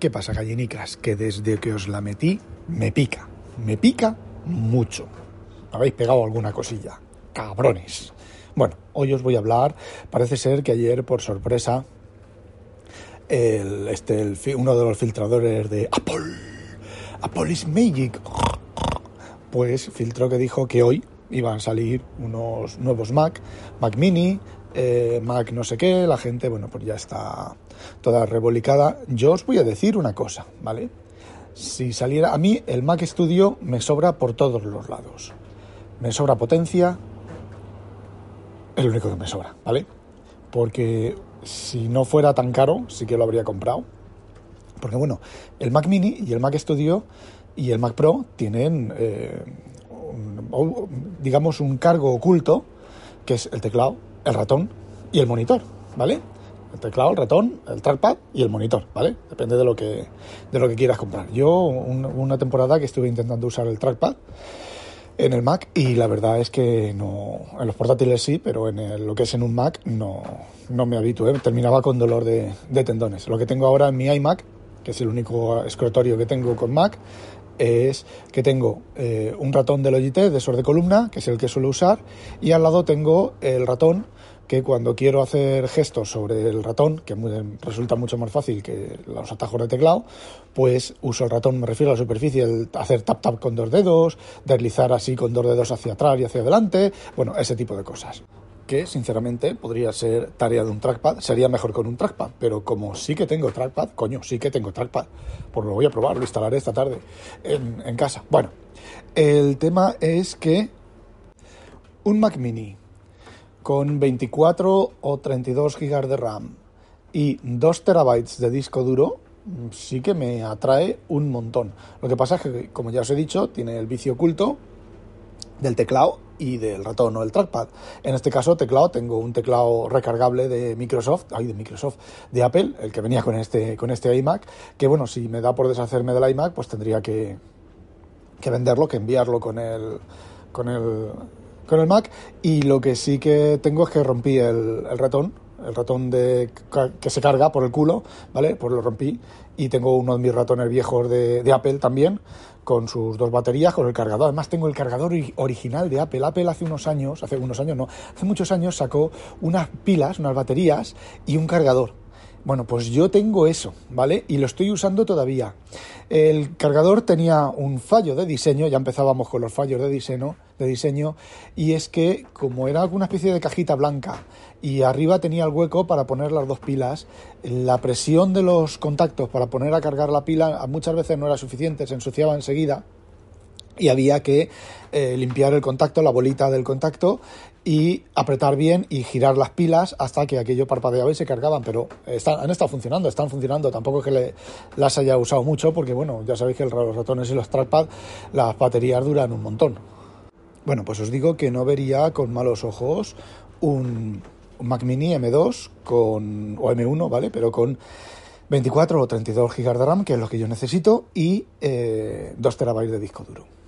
¿Qué pasa, gallinicas? Que desde que os la metí, me pica. Me pica mucho. Habéis pegado alguna cosilla. Cabrones. Bueno, hoy os voy a hablar. Parece ser que ayer, por sorpresa, el, este, el, uno de los filtradores de Apple, Apple is Magic, pues filtró que dijo que hoy iban a salir unos nuevos Mac, Mac Mini, eh, Mac no sé qué, la gente, bueno, pues ya está toda revolicada. Yo os voy a decir una cosa, ¿vale? Si saliera a mí el Mac Studio me sobra por todos los lados. Me sobra potencia, es lo único que me sobra, ¿vale? Porque si no fuera tan caro, sí que lo habría comprado. Porque bueno, el Mac Mini y el Mac Studio y el Mac Pro tienen, eh, digamos, un cargo oculto, que es el teclado, el ratón y el monitor, ¿vale? El teclado, el ratón, el trackpad y el monitor, ¿vale? Depende de lo que, de lo que quieras comprar. Yo un, una temporada que estuve intentando usar el trackpad en el Mac y la verdad es que no, en los portátiles sí, pero en lo que es en un Mac no, no me habitué, terminaba con dolor de, de, tendones. Lo que tengo ahora en mi iMac, que es el único escritorio que tengo con Mac, es que tengo eh, un ratón de Logitech de sor de columna, que es el que suelo usar, y al lado tengo el ratón que cuando quiero hacer gestos sobre el ratón, que resulta mucho más fácil que los atajos de teclado, pues uso el ratón, me refiero a la superficie, el hacer tap tap con dos dedos, deslizar así con dos dedos hacia atrás y hacia adelante, bueno, ese tipo de cosas. Que sinceramente podría ser tarea de un trackpad, sería mejor con un trackpad, pero como sí que tengo trackpad, coño, sí que tengo trackpad, pues lo voy a probar, lo instalaré esta tarde en, en casa. Bueno, el tema es que un Mac Mini con 24 o 32 gigas de RAM y 2 terabytes de disco duro, sí que me atrae un montón. Lo que pasa es que, como ya os he dicho, tiene el vicio oculto del teclado y del ratón o el trackpad. En este caso, teclado, tengo un teclado recargable de Microsoft, ay, de Microsoft, de Apple, el que venía con este, con este iMac, que bueno, si me da por deshacerme del iMac, pues tendría que, que venderlo, que enviarlo con el, con el, con el Mac y lo que sí que tengo es que rompí el, ratón, el ratón de, que se carga por el culo, ¿vale? Pues lo rompí y tengo uno de mis ratones viejos de, de, Apple también, con sus dos baterías, con el cargador. Además tengo el cargador original de Apple. Apple hace unos años, hace unos años no, hace muchos años sacó unas pilas, unas baterías y un cargador. Bueno, pues yo tengo eso, ¿vale? Y lo estoy usando todavía. El cargador tenía un fallo de diseño, ya empezábamos con los fallos de diseño, de diseño, y es que como era una especie de cajita blanca y arriba tenía el hueco para poner las dos pilas, la presión de los contactos para poner a cargar la pila muchas veces no era suficiente, se ensuciaba enseguida y había que eh, limpiar el contacto, la bolita del contacto y apretar bien y girar las pilas hasta que aquello parpadeaba y se cargaban, pero están, han estado funcionando, están funcionando, tampoco es que le, las haya usado mucho porque bueno, ya sabéis que los ratones y los trackpad las baterías duran un montón. Bueno, pues os digo que no vería con malos ojos un, Mac Mini M2 con, o M1, ¿vale? Pero con 24 o 32 GB de RAM, que es lo que yo necesito, y eh, 2 terabytes de disco duro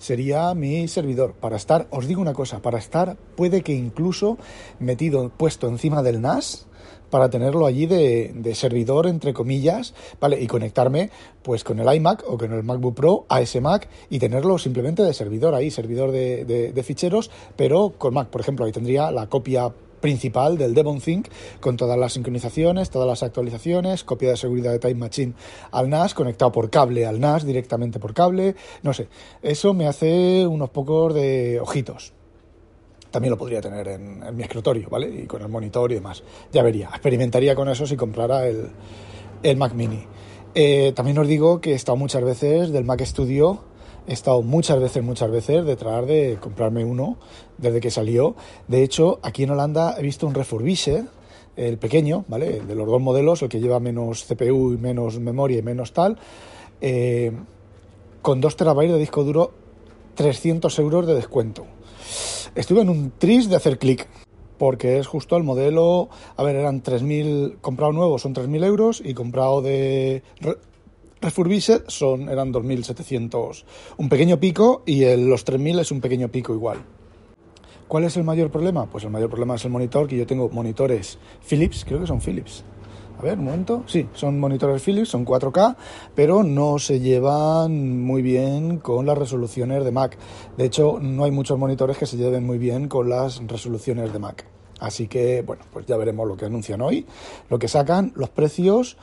sería mi servidor. Para estar, os digo una cosa, para estar puede que incluso metido, puesto encima del NAS, para tenerlo allí de, servidor, entre comillas, ¿vale? Y conectarme pues con el iMac o con el MacBook Pro a ese Mac y tenerlo simplemente de servidor ahí, servidor de, de, de ficheros, pero con Mac, por ejemplo, ahí tendría la copia principal del Devon Think con todas las sincronizaciones, todas las actualizaciones, copia de seguridad de Time Machine al NAS, conectado por cable al NAS, directamente por cable, no sé, eso me hace unos pocos de ojitos. También lo podría tener en, mi escritorio, ¿vale? Y con el monitor y demás. Ya vería, experimentaría con eso si comprara el, el Mac Mini. Eh, también os digo que he estado muchas veces del Mac Studio He estado muchas veces, muchas veces detrás de comprarme uno desde que salió. De hecho, aquí en Holanda he visto un refurbished el pequeño, ¿vale? De los dos modelos, el que lleva menos CPU y menos memoria y menos tal, eh, con 2 terabytes de disco duro, 300 euros de descuento. Estuve en un tris de hacer clic, porque es justo el modelo, a ver, eran 3.000, comprado nuevo son 3.000 euros y comprado de refurbished son, eran 2.700, un pequeño pico y el, los 3.000 es un pequeño pico igual. ¿Cuál es el mayor problema? Pues el mayor problema es el monitor, que yo tengo monitores Philips, creo que son Philips. A ver, un momento. Sí, son monitores Philips, son 4K, pero no se llevan muy bien con las resoluciones de Mac. De hecho, no hay muchos monitores que se lleven muy bien con las resoluciones de Mac. Así que, bueno, pues ya veremos lo que anuncian hoy, lo que sacan, los precios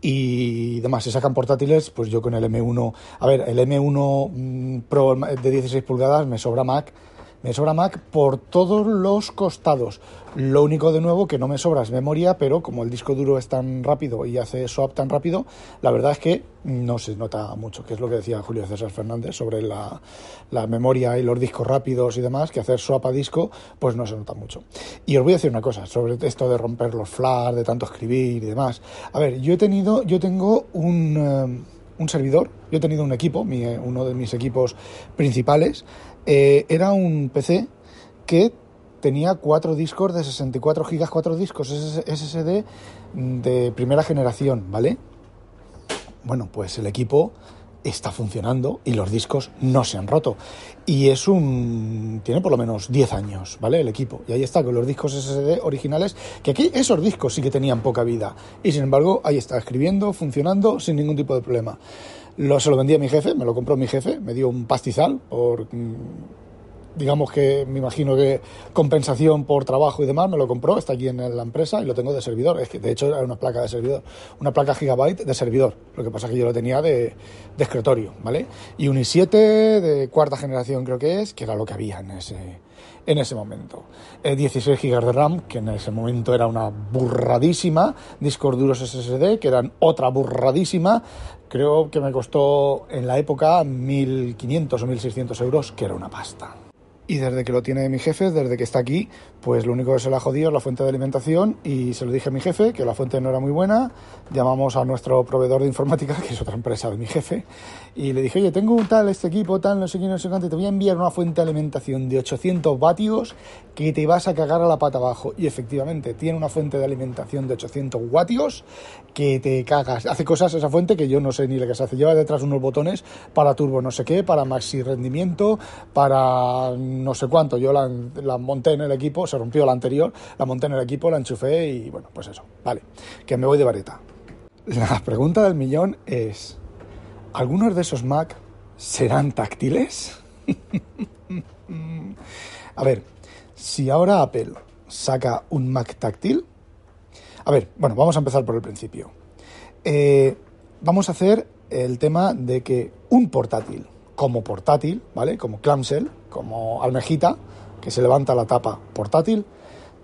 y demás. Si sacan portátiles, pues yo con el M1, a ver, el M1 mm, Pro de 16 pulgadas me sobra Mac me sobra Mac por todos los costados. Lo único de nuevo que no me sobra es memoria, pero como el disco duro es tan rápido y hace swap tan rápido, la verdad es que no se nota mucho, que es lo que decía Julio César Fernández sobre la, memoria y los discos rápidos y demás, que hacer swap a disco, pues no se nota mucho. Y os voy a decir una cosa sobre esto de romper los flash, de tanto escribir y demás. A ver, yo he tenido, yo tengo un... Eh, un servidor, yo he tenido un equipo, eh, uno de mis equipos principales, eh, era un PC que tenía cuatro discos de 64 gigas, cuatro discos SSD de primera generación, ¿vale? Bueno, pues el equipo está funcionando y los discos no se han roto. Y es un. tiene por lo menos 10 años, ¿vale? El equipo. Y ahí está, con los discos SSD originales, que aquí esos discos sí que tenían poca vida. Y sin embargo, ahí está, escribiendo, funcionando, sin ningún tipo de problema. Lo, se lo vendí a mi jefe, me lo compró mi jefe, me dio un pastizal por mm, digamos que me imagino que compensación por trabajo y demás, me lo compró, está aquí en la empresa y lo tengo de servidor. Es que de hecho era una placa de servidor, una placa gigabyte de servidor. Lo que pasa es que yo lo tenía de, de escritorio, ¿vale? Y un i7 de cuarta generación creo que es, que era lo que había en ese, en ese momento. 16 eh, GB de RAM, que en ese momento era una burradísima, discos duros SSD, que eran otra burradísima, creo que me costó en la época 1.500 o 1.600 euros, que era una pasta. Y desde que lo tiene mi jefe, desde que está aquí, pues lo único que se le ha jodido es la fuente de alimentación y se lo dije a mi jefe que la fuente no era muy buena. Llamamos a nuestro proveedor de informática, que es otra empresa de mi jefe, y le dije, oye, tengo un tal, este equipo, tal, no sé qué, no sé cuánto, te voy a enviar una fuente de alimentación de 800 vatios que te vas a cagar a la pata abajo. Y efectivamente, tiene una fuente de alimentación de 800 vatios que te cagas. Hace cosas esa fuente que yo no sé ni lo que se hace. Lleva detrás unos botones para turbo no sé qué, para maxi rendimiento, para no sé cuánto. Yo la, monté en el equipo, se rompió la anterior, la monté en el equipo, la enchufé y bueno, pues eso. Vale, que me voy de vareta. La pregunta del millón es... ¿Algunos de esos Mac serán táctiles? a ver, si ahora Apple saca un Mac táctil, a ver, bueno, vamos a empezar por el principio. Eh, vamos a hacer el tema de que un portátil, como portátil, ¿vale? Como clamshell, como almejita, que se levanta la tapa portátil,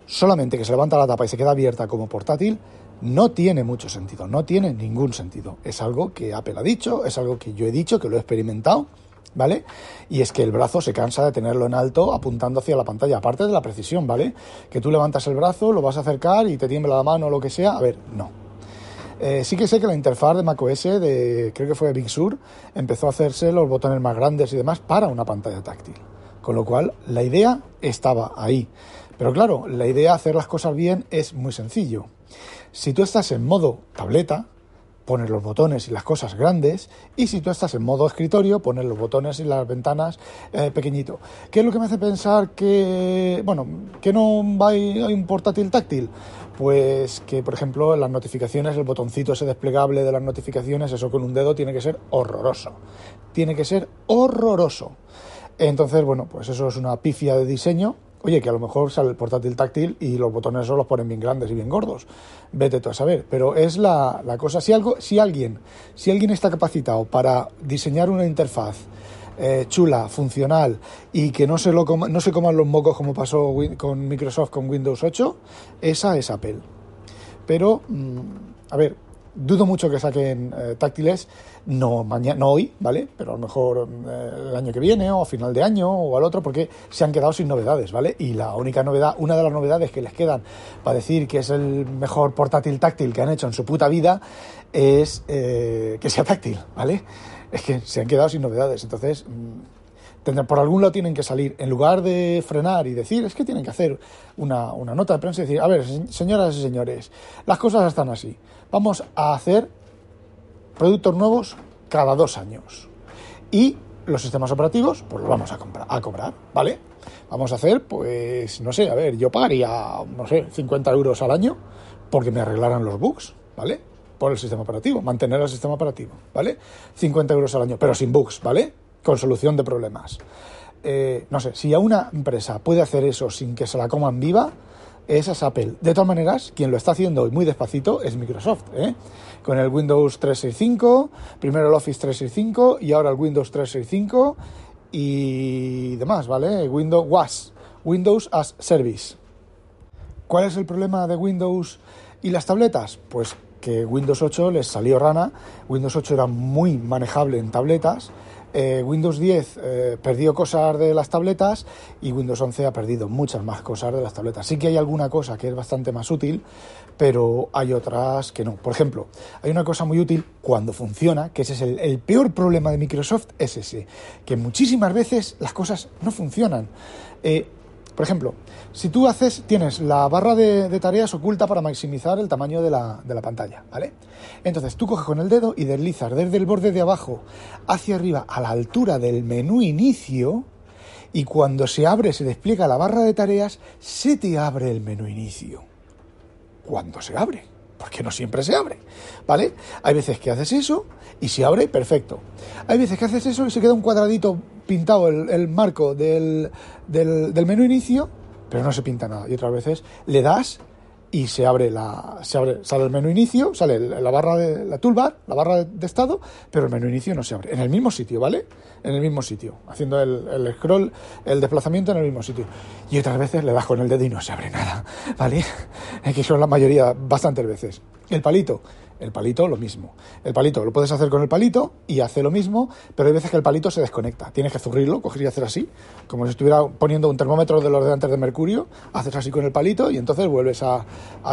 solamente que se levanta la tapa y se queda abierta como portátil, no tiene mucho sentido, no tiene ningún sentido. Es algo que Apple ha dicho, es algo que yo he dicho, que lo he experimentado, ¿vale? Y es que el brazo se cansa de tenerlo en alto apuntando hacia la pantalla, aparte de la precisión, ¿vale? Que tú levantas el brazo, lo vas a acercar y te tiembla la mano o lo que sea, a ver, no. Eh, sí que sé que la interfaz de macOS, de, creo que fue Big Sur, empezó a hacerse los botones más grandes y demás para una pantalla táctil. Con lo cual, la idea estaba ahí. Pero claro, la idea de hacer las cosas bien es muy sencillo. Si tú estás en modo tableta, pones los botones y las cosas grandes, y si tú estás en modo escritorio, pones los botones y las ventanas eh, pequeñito. ¿Qué es lo que me hace pensar que, bueno, que no hay, hay un portátil táctil? Pues que, por ejemplo, en las notificaciones, el botoncito ese desplegable de las notificaciones, eso con un dedo tiene que ser horroroso. Tiene que ser horroroso. Entonces, bueno, pues eso es una pifia de diseño Oye, que a lo mejor sale el portátil táctil y los botones esos los ponen bien grandes y bien gordos. Vete tú a saber. Pero es la, cosa. Si, algo, si, alguien, si alguien está capacitado para diseñar una interfaz eh, chula, funcional y que no se, lo no se coman los mocos como pasó con Microsoft con Windows 8, esa es Apple. Pero, mm, a ver, dudo mucho que saquen eh, táctiles, no, mañana, no hoy, ¿vale? Pero a lo mejor eh, el año que viene o a final de año o al otro, porque se han quedado sin novedades, ¿vale? Y la única novedad, una de las novedades que les quedan para decir que es el mejor portátil táctil que han hecho en su puta vida es eh, que sea táctil, ¿vale? Es que se han quedado sin novedades, entonces... Mm, por algún lado tienen que salir, en lugar de frenar y decir, es que tienen que hacer una, una nota de prensa y decir, a ver, señoras y señores, las cosas están así. Vamos a hacer productos nuevos cada dos años. Y los sistemas operativos, pues los vamos a, comprar, a cobrar, ¿vale? Vamos a hacer, pues, no sé, a ver, yo pagaría, no sé, 50 euros al año porque me arreglaran los bugs, ¿vale? Por el sistema operativo, mantener el sistema operativo, ¿vale? 50 euros al año, pero sin bugs, ¿vale? con solución de problemas. Eh, no sé, si a una empresa puede hacer eso sin que se la coman viva, esa es Apple. De todas maneras, quien lo está haciendo muy despacito es Microsoft, ¿eh? con el Windows 365, primero el Office 365 y ahora el Windows 365 y demás, ¿vale? Windows WAS, Windows as Service. ¿Cuál es el problema de Windows y las tabletas? Pues que Windows 8 les salió rana, Windows 8 era muy manejable en tabletas, eh, Windows 10 eh, perdió cosas de las tabletas y Windows 11 ha perdido muchas más cosas de las tabletas. Sí que hay alguna cosa que es bastante más útil, pero hay otras que no. Por ejemplo, hay una cosa muy útil cuando funciona, que ese es el, peor problema de Microsoft, es ese, que muchísimas veces las cosas no funcionan. Eh, por ejemplo, si tú haces, tienes la barra de, tareas oculta para maximizar el tamaño de la, de la, pantalla, ¿vale? Entonces tú coges con el dedo y deslizas desde el borde de abajo hacia arriba a la altura del menú inicio y cuando se abre, se despliega la barra de tareas, se te abre el menú inicio. Cuando se abre porque no siempre se abre, ¿vale? Hay veces que haces eso y se abre, perfecto. Hay veces que haces eso y se queda un cuadradito pintado el, marco del, del, menú inicio, pero no se pinta nada. Y otras veces le das y se abre la se abre sale el menú inicio sale la barra de la toolbar la barra de estado pero el menú inicio no se abre. En el mismo sitio vale en el mismo sitio haciendo el, el scroll el desplazamiento en el mismo sitio. Y otras veces le das con el dedo y no se abre nada vale que son la mayoría bastantes veces. El palito el palito, lo mismo. El palito lo puedes hacer con el palito y hace lo mismo, pero hay veces que el palito se desconecta. Tienes que zurrirlo, coger y hacer así, como si estuviera poniendo un termómetro de los de antes de mercurio. Haces así con el palito y entonces vuelves a,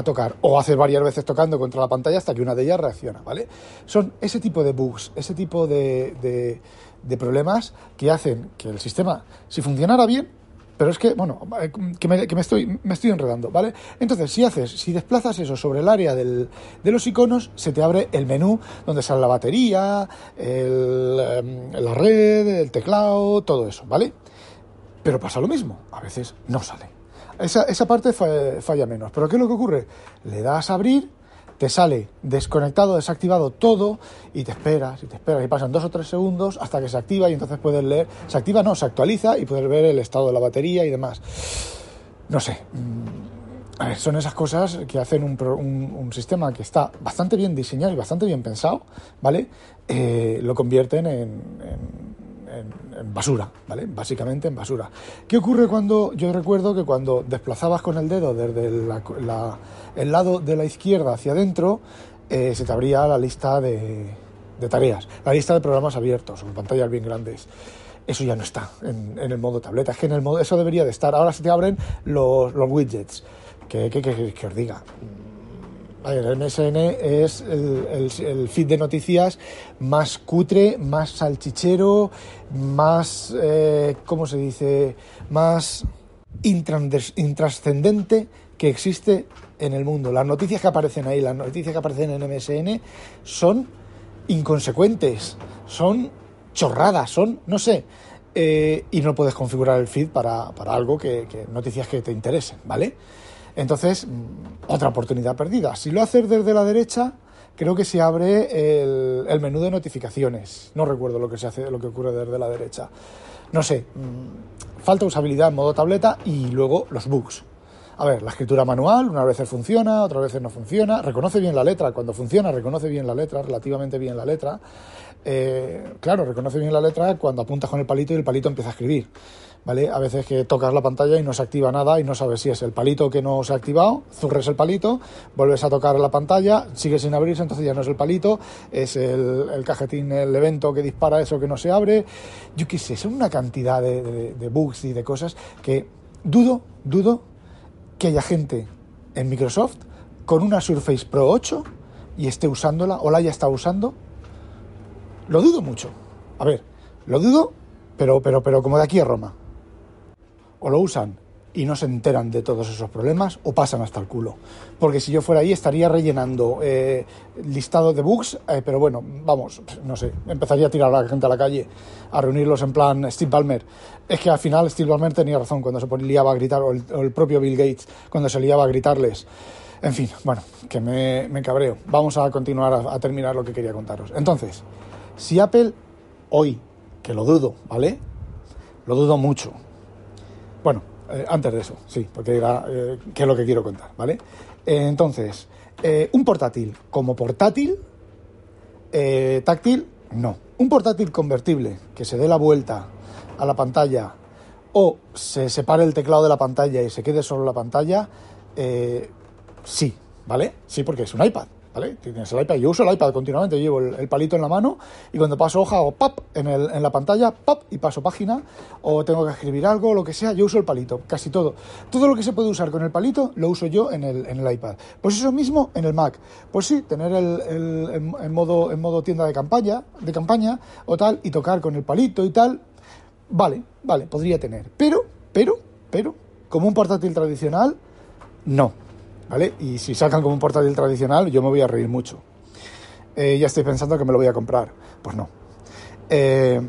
tocar. O haces varias veces tocando contra la pantalla hasta que una de ellas reacciona, ¿vale? Son ese tipo de bugs, ese tipo de, de problemas que hacen que el sistema, si funcionara bien, pero es que, bueno, eh, que me, estoy, me estoy enredando, ¿vale? Entonces, si haces, si desplazas eso sobre el área del, de los iconos, se te abre el menú donde sale la batería, el, em, la red, el teclado, todo eso, ¿vale? Pero pasa lo mismo, a veces no sale. Esa, esa parte falla menos. Pero ¿qué es lo que ocurre? Le das a abrir te sale desconectado, desactivado todo y te esperas y te esperas y pasan dos o tres segundos hasta que se activa y entonces puedes leer, se activa, no, se actualiza y puedes ver el estado de la batería y demás. No sé, mm, son esas cosas que hacen un, sistema que está bastante bien diseñado y bastante bien pensado, ¿vale? Eh, lo convierten en en, basura, ¿vale? Básicamente en basura. ¿Qué ocurre cuando, yo recuerdo que cuando desplazabas con el dedo desde el lado de la izquierda hacia adentro, eh, se te abría la lista de, tareas, la lista de programas abiertos, con pantallas bien grandes. Eso ya no está en, el modo tableta, es que en el modo, eso debería de estar. Ahora se te abren los, widgets. ¿Qué, que os diga? El MSN es el, feed de noticias más cutre, más salchichero, más, eh, ¿cómo se dice?, más intrascendente que existe en el mundo. Las noticias que aparecen ahí, las noticias que aparecen en MSN son inconsecuentes, son chorradas, son, no sé, eh, y no puedes configurar el feed para, algo que, que, noticias que te interesen, ¿vale? Entonces, otra oportunidad perdida. Si lo haces desde la derecha, creo que se abre el, menú de notificaciones. No recuerdo lo que se hace, lo que ocurre desde la derecha. No sé, mm, falta usabilidad en modo tableta y luego los bugs. A ver, la escritura manual, unas veces funciona, otras veces no funciona, reconoce bien la letra, cuando funciona reconoce bien la letra, relativamente bien la letra. Eh, claro, reconoce bien la letra cuando apuntas con el palito y el palito empieza a escribir. ¿Vale? A veces que tocas la pantalla y no se activa nada y no sabes si es el palito que no se ha activado, zurres el palito, vuelves a tocar la pantalla, sigue sin abrirse, entonces ya no es el palito, es el, cajetín, el evento que dispara eso que no se abre. Yo qué sé, son una cantidad de, de bugs y de cosas que dudo, dudo que haya gente en Microsoft con una Surface Pro 8 y esté usándola o la haya estado usando. Lo dudo mucho. A ver, lo dudo, pero, pero, pero como de aquí a Roma o lo usan y no se enteran de todos esos problemas o pasan hasta el culo. Porque si yo fuera ahí estaría rellenando eh, listado de bugs, eh, pero bueno, vamos, no sé, empezaría a tirar a la gente a la calle, a reunirlos en plan Steve Ballmer. Es que al final Steve Ballmer tenía razón cuando se liaba a gritar, o el, propio Bill Gates cuando se liaba a gritarles. En fin, bueno, que me, me cabreo. Vamos a continuar a terminar lo que quería contaros. Entonces, si Apple hoy, que lo dudo, ¿vale? Lo dudo mucho, bueno, eh, antes de eso, sí, porque era, eh, que es lo que quiero contar, ¿vale? Eh, entonces, un portátil como portátil, táctil, no. Un portátil convertible que se dé la vuelta a la pantalla o se separe el teclado de la pantalla y se quede solo la pantalla, sí, ¿vale? Sí, porque es un iPad. ¿Vale? Tienes el iPad, yo uso el iPad continuamente, llevo el, palito en la mano y cuando paso hoja o pop en, el, en la pantalla, pop y paso página o tengo que escribir algo, lo que sea, yo uso el palito, casi todo. Todo lo que se puede usar con el palito lo uso yo en el, en el iPad. Pues eso mismo en el Mac. Pues sí, tener el, en, modo, en modo tienda de campaña, de campaña o tal y tocar con el palito y tal, vale, vale, podría tener. Pero, pero, pero, como un portátil tradicional, no. ¿Vale? Y si sacan como un portátil tradicional, yo me voy a reír mucho. Eh, ya estoy pensando que me lo voy a comprar. Pues no. Eh,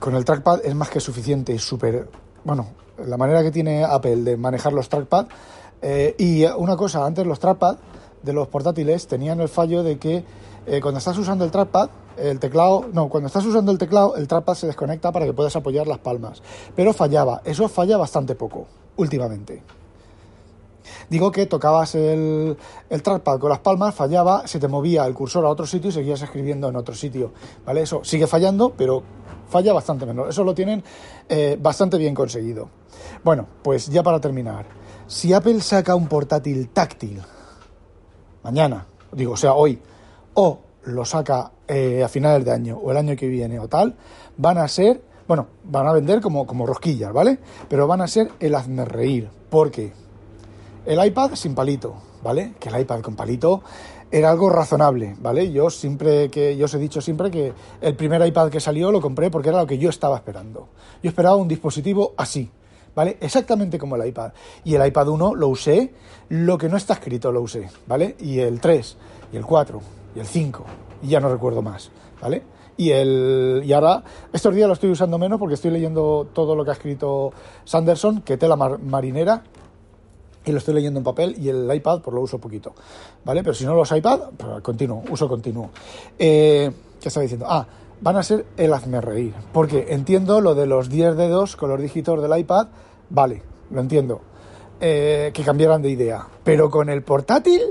con el trackpad es más que suficiente y súper... Bueno, la manera que tiene Apple de manejar los trackpad. Eh, y una cosa, antes los trackpad de los portátiles tenían el fallo de que cuando estás usando el trackpad, el teclado, no, cuando estás usando el teclado, el trackpad se desconecta para que puedas apoyar las palmas. Pero fallaba, eso falla bastante poco, últimamente. Digo que tocabas el, el trackpad con las palmas, fallaba, se te movía el cursor a otro sitio y seguías escribiendo en otro sitio. ¿Vale? Eso sigue fallando, pero falla bastante menos. Eso lo tienen eh, bastante bien conseguido. Bueno, pues ya para terminar, si Apple saca un portátil táctil mañana, digo, o sea, hoy, o lo saca eh, a finales de año o el año que viene o tal, van a ser, bueno, van a vender como, como rosquillas, ¿vale? Pero van a ser el hazme reír. ¿Por qué? El iPad sin palito, ¿vale? Que el iPad con palito era algo razonable, ¿vale? Yo siempre que yo os he dicho siempre que el primer iPad que salió lo compré porque era lo que yo estaba esperando. Yo esperaba un dispositivo así, ¿vale? Exactamente como el iPad. Y el iPad 1 lo usé, lo que no está escrito lo usé, ¿vale? Y el 3, y el 4, y el 5, y ya no recuerdo más, ¿vale? Y, el, y ahora, estos días lo estoy usando menos porque estoy leyendo todo lo que ha escrito Sanderson, que tela marinera, y lo estoy leyendo en papel y el iPad pues lo uso poquito, ¿vale? Pero si no los iPad, pues continuo, uso continuo. Eh, ¿Qué estaba diciendo? Ah, van a ser el hazme reír, porque entiendo lo de los 10 dedos con los dígitos del iPad, vale, lo entiendo, eh, que cambiaran de idea, pero con el portátil,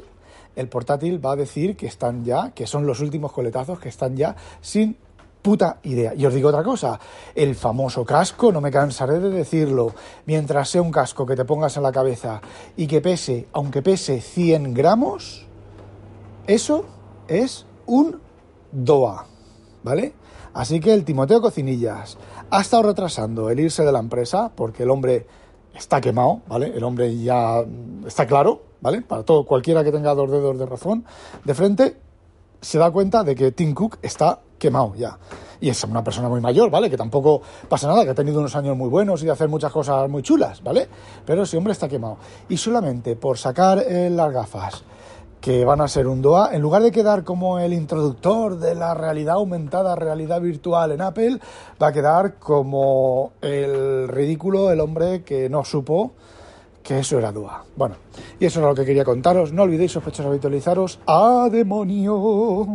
el portátil va a decir que están ya, que son los últimos coletazos, que están ya sin puta idea. Y os digo otra cosa, el famoso casco, no me cansaré de decirlo, mientras sea un casco que te pongas en la cabeza y que pese, aunque pese 100 gramos, eso es un DOA, ¿vale? Así que el Timoteo Cocinillas ha estado retrasando el irse de la empresa porque el hombre está quemado, ¿vale? El hombre ya está claro, ¿vale? Para todo, cualquiera que tenga dos dedos de razón de frente, se da cuenta de que Tim Cook está quemado ya. Y es una persona muy mayor, ¿vale? Que tampoco pasa nada, que ha tenido unos años muy buenos y de hacer muchas cosas muy chulas, ¿vale? Pero ese hombre está quemado. Y solamente por sacar eh, las gafas que van a ser un DOA, en lugar de quedar como el introductor de la realidad aumentada, realidad virtual en Apple, va a quedar como el ridículo, el hombre que no supo que eso era DOA. Bueno, y eso es lo que quería contaros. No olvidéis, sospechosos, habitualizaros. ¡A demonio!